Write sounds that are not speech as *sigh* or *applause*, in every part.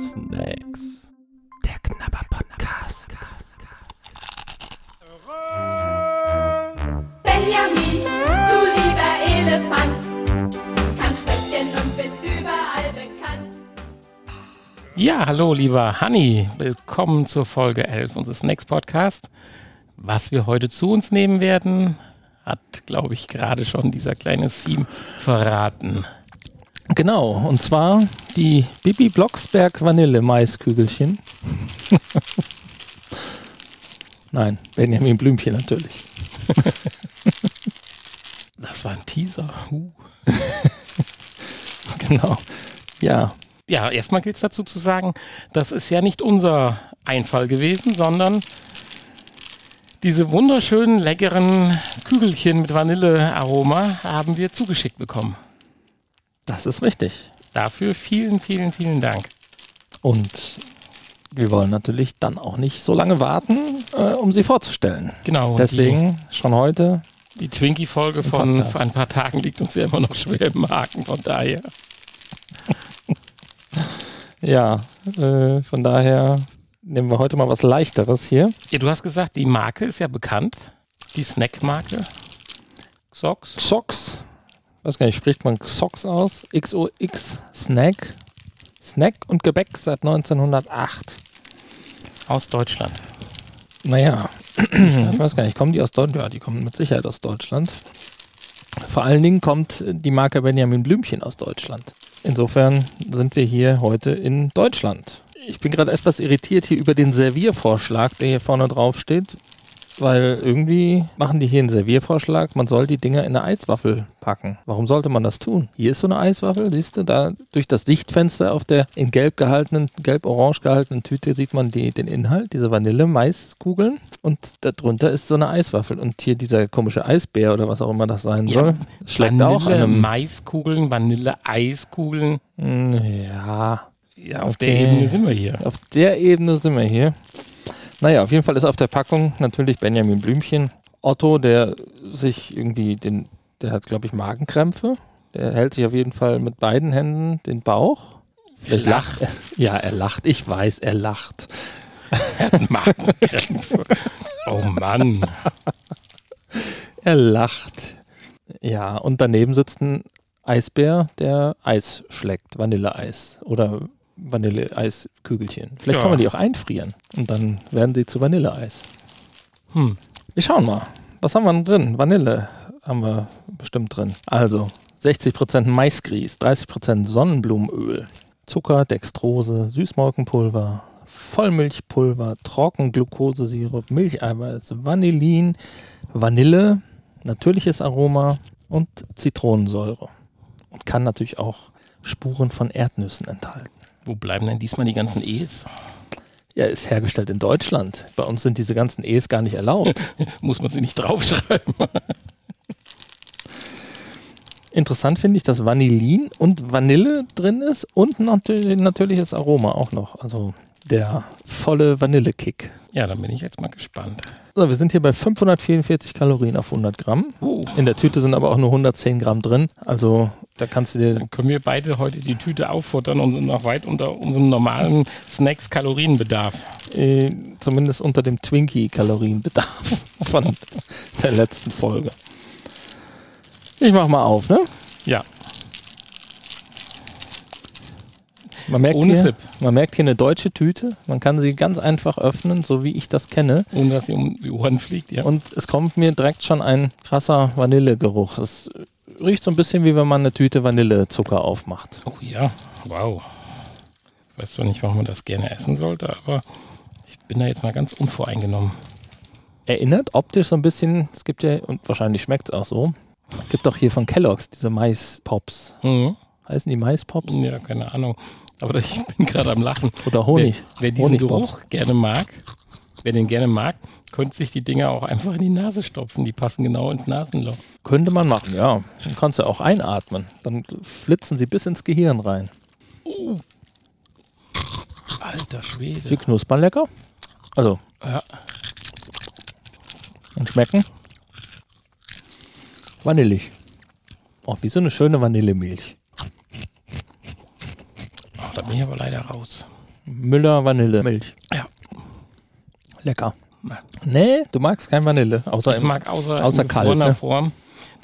Snacks. Der Knabber Podcast. Benjamin, du lieber Elefant, kannst sprechen und bist überall bekannt. Ja, hallo lieber Hanni. Willkommen zur Folge 11 unseres Snacks Podcast. Was wir heute zu uns nehmen werden, hat, glaube ich, gerade schon dieser kleine Seam verraten. Genau, und zwar die Bibi Blocksberg Vanille Maiskügelchen. *laughs* Nein, Benjamin Blümchen natürlich. *laughs* Das war ein Teaser. Uh. *laughs* Genau. Ja, Ja, erstmal gilt es dazu zu sagen, das ist ja nicht unser Einfall gewesen, sondern diese wunderschönen, leckeren Kügelchen mit Vanillearoma haben wir zugeschickt bekommen. Das ist richtig. Dafür vielen, vielen, vielen Dank. Und wir wollen natürlich dann auch nicht so lange warten, äh, um sie vorzustellen. Genau. Deswegen schon heute. Die, die Twinkie-Folge von vor ein paar Tagen liegt uns ja immer noch schwer im Haken, von daher. *laughs* Ja, äh, von daher nehmen wir heute mal was Leichteres hier. Ja, du hast gesagt, die Marke ist ja bekannt. Die Snack-Marke. Socks. Xox. Weiß gar nicht, spricht man Xox aus? XOX Snack. Snack und Gebäck seit 1908. Aus Deutschland. Naja, *clears throat* ich weiß gar nicht, kommen die aus Deutschland? Ja, die kommen mit Sicherheit aus Deutschland. Vor allen Dingen kommt die Marke Benjamin Blümchen aus Deutschland. Insofern sind wir hier heute in Deutschland. Ich bin gerade etwas irritiert hier über den Serviervorschlag, der hier vorne drauf steht, weil irgendwie machen die hier einen Serviervorschlag, man soll die Dinger in eine Eiswaffel packen. Warum sollte man das tun? Hier ist so eine Eiswaffel, siehst du, da durch das Sichtfenster auf der in gelb gehaltenen, gelb-orange gehaltenen Tüte sieht man die, den Inhalt, diese Vanille-Maiskugeln und darunter ist so eine Eiswaffel und hier dieser komische Eisbär oder was auch immer das sein Ja, soll, schlägt auch Vanille, einem... Maiskugeln, Vanille-Eiskugeln. Hm, Ja, Ja, auf Okay. der Ebene sind wir hier. auf der Ebene sind wir hier. Naja, auf jeden Fall ist auf der Packung natürlich Benjamin Blümchen. Otto, der sich irgendwie den, der hat, glaube ich, Magenkrämpfe. Der hält sich auf jeden Fall mit beiden Händen den Bauch. Vielleicht lacht er. Ja, er lacht. Ich weiß, er lacht. Magenkrämpfe. Oh Mann. Er lacht. Ja, und daneben sitzt ein Eisbär, der Eis schlägt. Vanilleeis oder Vanilleeiskügelchen. Vielleicht Ja. kann man die auch einfrieren und dann werden sie zu Vanilleeis. Hm. Wir schauen mal. Was haben wir denn drin? Vanille haben wir bestimmt drin. Also 60% Maisgrieß, 30% Sonnenblumenöl, Zucker, Dextrose, Süßmolkenpulver, Vollmilchpulver, Trockengglukosesirup, Milcheiweiß, Vanillin, Vanille, natürliches Aroma und Zitronensäure. Und kann natürlich auch Spuren von Erdnüssen enthalten. Wo bleiben denn diesmal die ganzen E's? Ja, ist hergestellt in Deutschland. Bei uns sind diese ganzen E's gar nicht erlaubt. *laughs* Muss man sie nicht draufschreiben? *laughs* Interessant finde ich, dass Vanillin und Vanille drin ist und natürlich natürliches Aroma auch noch. Also der volle Vanillekick. Ja, dann bin ich jetzt mal gespannt. So, wir sind hier bei 544 Kalorien auf 100 Gramm. Uh, In der Tüte sind aber auch nur 110 Gramm drin. Also da kannst du dir, dann können wir beide heute die Tüte auffuttern und sind noch weit unter unserem normalen Snacks-Kalorienbedarf. äh, zumindest unter dem Twinkie-Kalorienbedarf von der letzten Folge. Ich mach mal auf, ne? Ja, Man merkt, Ohne hier, Sip. man merkt hier eine deutsche Tüte. Man kann sie ganz einfach öffnen, so wie ich das kenne. ohne dass sie um die Ohren fliegt. Ja. Und es kommt mir direkt schon ein krasser Vanillegeruch. Es riecht so ein bisschen wie wenn man eine Tüte Vanillezucker aufmacht. Oh ja, wow. Ich weiß zwar nicht, warum man das gerne essen sollte, aber ich bin da jetzt mal ganz unvoreingenommen. Erinnert optisch so ein bisschen, es gibt ja, und wahrscheinlich schmeckt es auch so, es gibt doch hier von Kellogg's diese Mais-Pops. Mhm. Heißen die Mais-Pops? Ja, keine Ahnung. Aber ich bin gerade am Lachen. Oder Honig? Wer, wer diesen Honigpops. Geruch gerne mag, wer den gerne mag, könnte sich die Dinger auch einfach in die Nase stopfen. Die passen genau ins Nasenloch. Könnte man machen, ja. Dann kannst du auch einatmen. Dann flitzen sie bis ins Gehirn rein. Alter Schwede. Sie knuspern lecker. Also, Ja, und schmecken vanillig. Oh, wie so eine schöne Vanillemilch. Bin ich aber leider raus. Müller Vanillemilch. Ja. Lecker. Nee, du magst kein Vanille. Außer Ich im, mag außer, außer in kalt, ne? Form.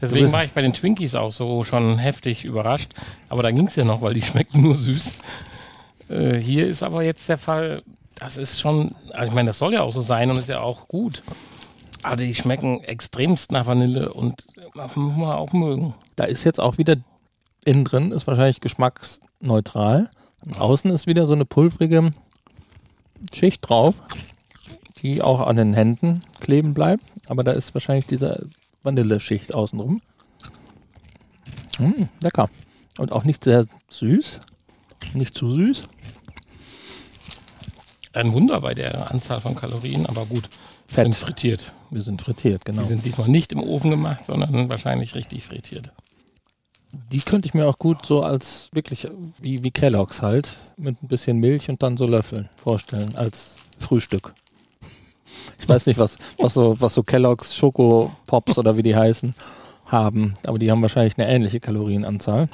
Deswegen war ich bei den Twinkies auch so schon heftig überrascht. Aber da ging es ja noch, weil die schmecken nur süß. Äh, hier ist aber jetzt der Fall, das ist schon, also ich meine, das soll ja auch so sein und ist ja auch gut. Aber die schmecken extremst nach Vanille und das muss man auch mögen. Da ist jetzt auch wieder innen drin, ist wahrscheinlich geschmacksneutral. Außen ist wieder so eine pulvrige Schicht drauf, die auch an den Händen kleben bleibt. Aber da ist wahrscheinlich diese Vanilleschicht außenrum. Mm, lecker. Und auch nicht sehr süß. Nicht zu süß. Ein Wunder bei der Anzahl von Kalorien, aber gut, Fett. sind frittiert. Wir sind frittiert, genau. Die sind diesmal nicht im Ofen gemacht, sondern wahrscheinlich richtig frittiert. Die könnte ich mir auch gut so als wirklich wie, wie Kelloggs halt mit ein bisschen Milch und dann so Löffeln vorstellen als Frühstück. Ich weiß nicht, was, was so, was so Kelloggs Schokopops oder wie die heißen haben, aber die haben wahrscheinlich eine ähnliche Kalorienanzahl.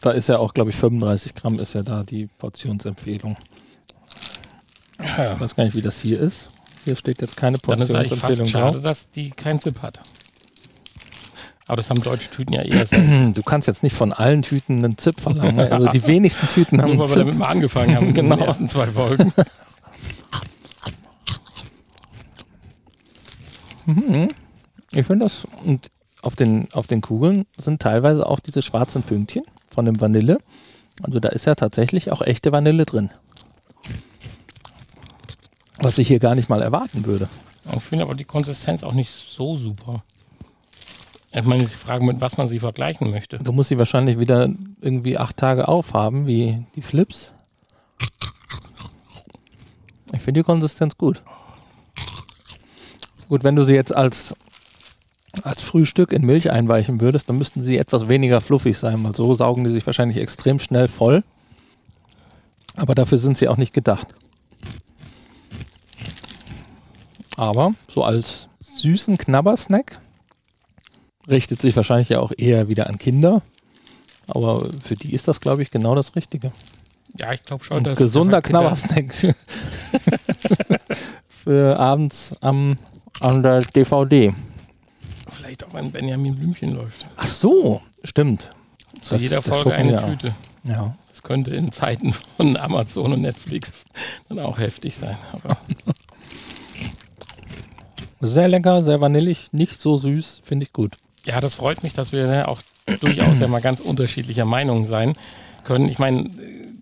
Da ist ja auch, glaube ich, 35 Gramm ist ja da die Portionsempfehlung. Ja. Ich weiß gar nicht, wie das hier ist. Hier steht jetzt keine Dann ist eigentlich Portionsempfehlung fast schade, drauf. dass die keinen Zip hat. Aber das haben deutsche Tüten ja eher selten. *clears throat* Du kannst jetzt nicht von allen Tüten einen Zip verlangen. Also die *laughs* wenigsten Tüten haben Nur weil wir damit mal angefangen haben *laughs* in Genau. den ersten zwei Folgen. *laughs* Ich finde das, und auf den, auf den Kugeln sind teilweise auch diese schwarzen Pünktchen von dem Vanille. Also da ist ja tatsächlich auch echte Vanille drin. Was ich hier gar nicht mal erwarten würde. Ich finde aber die Konsistenz auch nicht so super. Ich meine, die Frage, mit was man sie vergleichen möchte. Du musst sie wahrscheinlich wieder irgendwie acht Tage aufhaben, wie die Flips. Ich finde die Konsistenz gut. Gut, wenn du sie jetzt als, als Frühstück in Milch einweichen würdest, dann müssten sie etwas weniger fluffig sein, weil so saugen die sich wahrscheinlich extrem schnell voll. Aber dafür sind sie auch nicht gedacht. Aber so als süßen Knabbersnack richtet sich wahrscheinlich ja auch eher wieder an Kinder. Aber für die ist das, glaube ich, genau das Richtige. Ja, ich glaube schon, Ein gesunder halt Knabbersnack *laughs* für abends am, an der DVD. vielleicht auch wenn Benjamin Blümchen läuft. Ach so, stimmt. Zu Das- jeder das Folge eine auch. Tüte. Ja. Das könnte in Zeiten von Amazon und Netflix dann auch heftig sein. Aber *laughs* Sehr lecker, sehr vanillig, nicht so süß, finde ich gut. Ja, das freut mich, dass wir ja auch *clears throat* durchaus ja mal ganz unterschiedlicher Meinung sein können. Ich meine,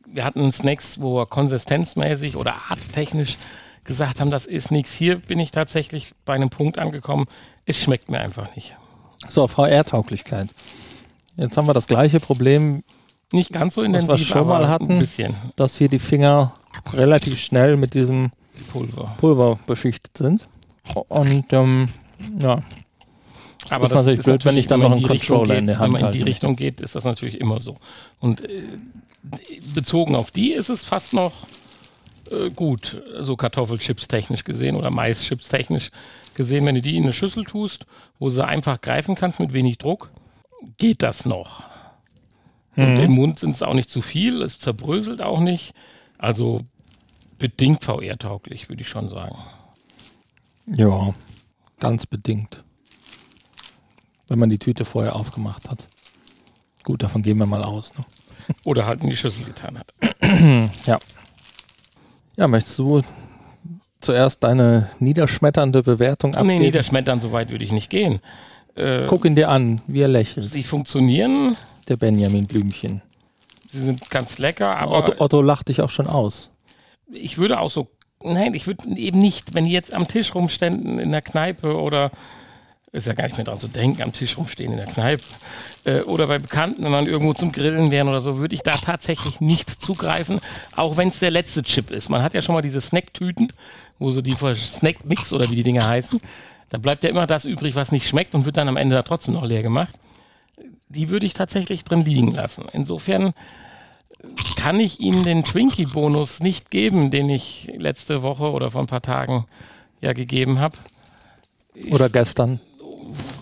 wir hatten Snacks, wo wir konsistenzmäßig oder arttechnisch gesagt haben, das ist nichts. Hier bin ich tatsächlich bei einem Punkt angekommen, es schmeckt mir einfach nicht. So, VR-Tauglichkeit. Jetzt haben wir das gleiche Problem, Nicht ganz so Was intensiv, wir schon mal hatten. ein bisschen dass hier die Finger relativ schnell mit diesem Pulver. Pulver beschichtet sind. Und ähm, ja, Aber ist natürlich blöd, wenn ich dann noch in einen die Richtung Controller geht, in der Hand Wenn man in die Richtung geht, ist das natürlich immer so. Und äh, bezogen auf die ist es fast noch äh, gut, so Kartoffelchips technisch gesehen oder Maischips technisch gesehen. Wenn du die in eine Schüssel tust, wo sie einfach greifen kannst mit wenig Druck, geht das noch. Und im Mund sind es auch nicht zu viel, es zerbröselt auch nicht. Also bedingt VR-tauglich, würde ich schon sagen. ja, ganz bedingt. Wenn man die Tüte vorher aufgemacht hat. Gut, davon gehen wir mal aus. Ne? *laughs* Oder halt in die Schüssel getan hat. *clears throat* Ja. Ja, möchtest du zuerst deine niederschmetternde Bewertung Nee, abgeben? niederschmettern, so weit würde ich nicht gehen. Äh, Guck ihn dir an, wie er lächelt, Sie funktionieren, der Benjamin Blümchen. sie sind ganz lecker, aber Otto, Otto lacht dich auch schon aus. ich würde auch so, nein, ich würde eben nicht, wenn die jetzt am Tisch rumständen in der Kneipe oder ist ja gar nicht mehr dran zu denken, am Tisch rumstehen in der Kneipe äh, oder bei Bekannten, wenn man irgendwo zum Grillen wären oder so, würde ich da tatsächlich nicht zugreifen, auch wenn es der letzte Chip ist. Man hat ja schon mal diese Snacktüten, wo so die Snack-Mix oder wie die Dinger heißen, da bleibt ja immer das übrig, was nicht schmeckt und wird dann am Ende da trotzdem noch leer gemacht. Die würde ich tatsächlich drin liegen lassen. Insofern kann ich Ihnen den Twinkie-Bonus nicht geben, den ich letzte Woche oder vor ein paar Tagen ja gegeben habe. Oder gestern.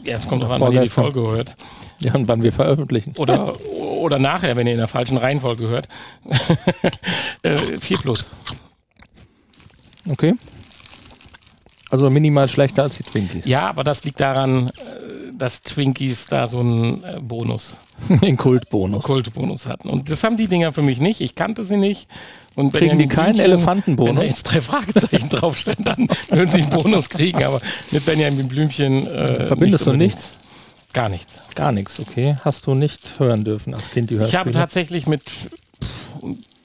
Ja, es kommt drauf an, wann ihr die. Folge hört. Ja, und wann wir veröffentlichen. Oder, oder nachher, wenn ihr in der falschen Reihenfolge hört. *laughs* äh, 4 plus. Okay. Also minimal schlechter als die Twinkies. Ja, aber das liegt daran, dass Twinkies da so einen äh, Bonus, *laughs* Den Kultbonus. Kultbonus hatten. Und das haben die Dinger für mich nicht. Ich kannte sie nicht. Und Kriegen die keinen Blümchen- Elefantenbonus? Wenn da jetzt drei Fragezeichen *laughs* draufstehen, dann würden sie einen Bonus kriegen. Aber mit Benjamin Blümchen. Äh, Verbindest du unbedingt. nichts? Gar nichts. Gar nichts, okay. Hast du nicht hören dürfen als Kind die Ich habe Hörspiele? tatsächlich mit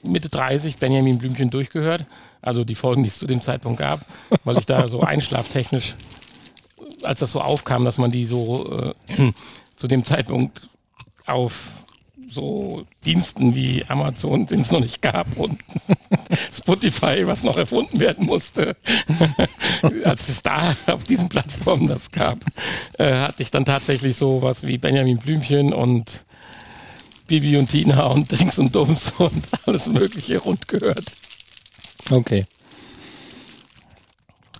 Mitte 30 Benjamin Blümchen durchgehört. Also die Folgen, die es zu dem Zeitpunkt gab, weil ich da so *laughs* einschlaftechnisch, als das so aufkam, dass man die so äh, *clears throat* zu dem Zeitpunkt auf so Diensten wie Amazon, den es noch nicht gab, und *laughs* Spotify, was noch erfunden werden musste, *laughs* als es da auf diesen Plattformen das gab, äh, hatte ich dann tatsächlich so was wie Benjamin Blümchen und Bibi und Tina und Dings und Dums *laughs* und alles Mögliche rund gehört. Okay.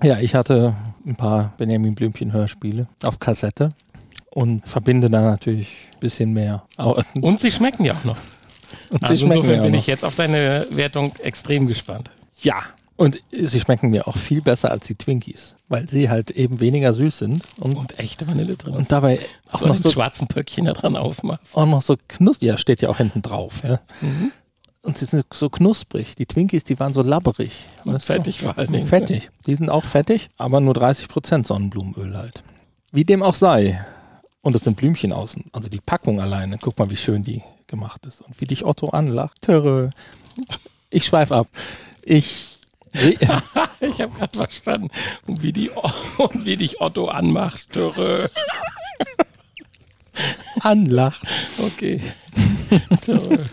Ja, ich hatte ein paar Benjamin Blümchen Hörspiele auf Kassette und verbinde da natürlich ein bisschen mehr. Und sie schmecken ja auch noch. Und Also schmecken insofern mir bin ich jetzt auf deine Wertung extrem gespannt. Ja. Und sie schmecken mir auch viel besser als die Twinkies, weil sie halt eben weniger süß sind und, Und echte Vanille drin. und dabei auch so noch so, schwarzen Pöckchen da dran aufmachst. auch noch so knusprig. Ja, steht ja auch hinten drauf. Ja. Mhm. Und sie sind so knusprig. Die Twinkies, die waren so labberig. Und weißt du? fettig vor allen Dingen. Fettig. Die sind auch fettig, aber nur 30% Sonnenblumenöl halt. Wie dem auch sei. Und es sind Blümchen außen. Also die Packung alleine. Guck mal, wie schön die gemacht ist. Und wie dich Otto anlacht. Törö. Ich schweif ab. Ich. *laughs* Ich habe gerade verstanden. Und wie, die, und wie dich Otto anmacht. Törö. Anlacht. Okay. *laughs* Törö.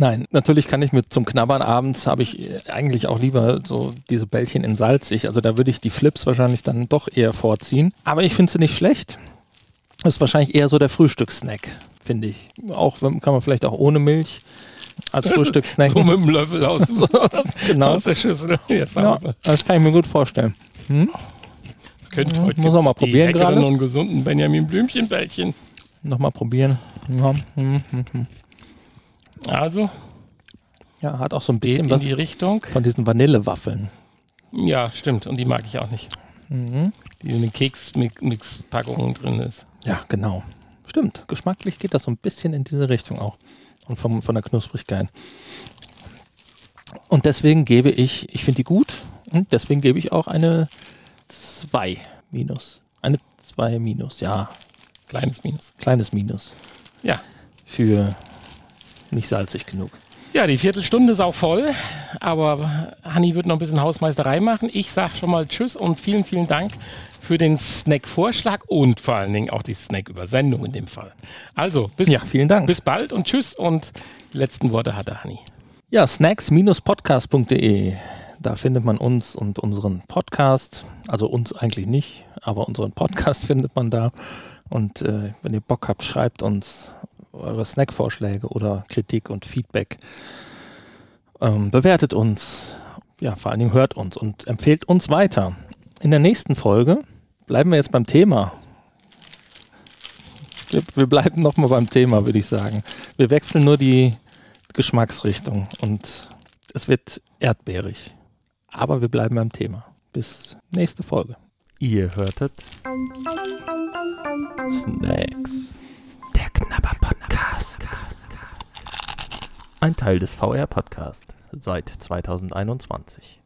Nein, natürlich kann ich mit zum Knabbern abends habe ich eigentlich auch lieber so diese Bällchen in salzig. Also da würde ich die Flips wahrscheinlich dann doch eher vorziehen. Aber ich finde sie nicht schlecht. Das ist wahrscheinlich eher so der Frühstückssnack, finde ich. Auch kann man vielleicht auch ohne Milch als *laughs* Frühstückssnack. So mit dem Löffel aus, *laughs* genau. aus der Schüssel. Ja, das kann ich mir gut vorstellen. Könnt, Ja, heute muss auch mal probieren gerade. und gesunden Benjamin Blümchenbällchen. Nochmal probieren. Ja, hm, hm, hm. Also, ja, hat auch so ein bisschen in was die Richtung. von diesen Vanillewaffeln. Ja, stimmt. Und die mag ich auch nicht. Mhm. Die in den Keks-Mix-Packungen drin ist. Ja, genau. Stimmt. Geschmacklich geht das so ein bisschen in diese Richtung auch. Und vom, von der Knusprigkeit. Und deswegen gebe ich, ich finde die gut, und deswegen gebe ich auch eine 2 minus. Eine 2 minus, ja. Kleines Minus. Kleines Minus. Ja. Für nicht salzig genug. Ja, die Viertelstunde ist auch voll, aber Hanni wird noch ein bisschen Hausmeisterei machen. Ich sage schon mal Tschüss und vielen, vielen Dank für den Snack-Vorschlag und vor allen Dingen auch die Snack-Übersendung in dem Fall. Also, bis, Ja, vielen Dank. bis bald und Tschüss und die letzten Worte hatte Hanni. Ja, snacks-podcast.de. Da findet man uns und unseren Podcast. Also uns eigentlich nicht, aber unseren Podcast *laughs* findet man da. Und äh, wenn ihr Bock habt, schreibt uns eure Snackvorschläge oder Kritik und Feedback. Ähm, bewertet uns. Ja, vor allen Dingen hört uns und empfehlt uns weiter. In der nächsten Folge bleiben wir jetzt beim Thema. Wir, wir bleiben nochmal beim Thema, würde ich sagen. Wir wechseln nur die Geschmacksrichtung und es wird erdbeerig. Aber wir bleiben beim Thema. Bis nächste Folge. Ihr hörtet Snacks. Knabber Podcast. Ein Teil des VR Podcast seit 2021.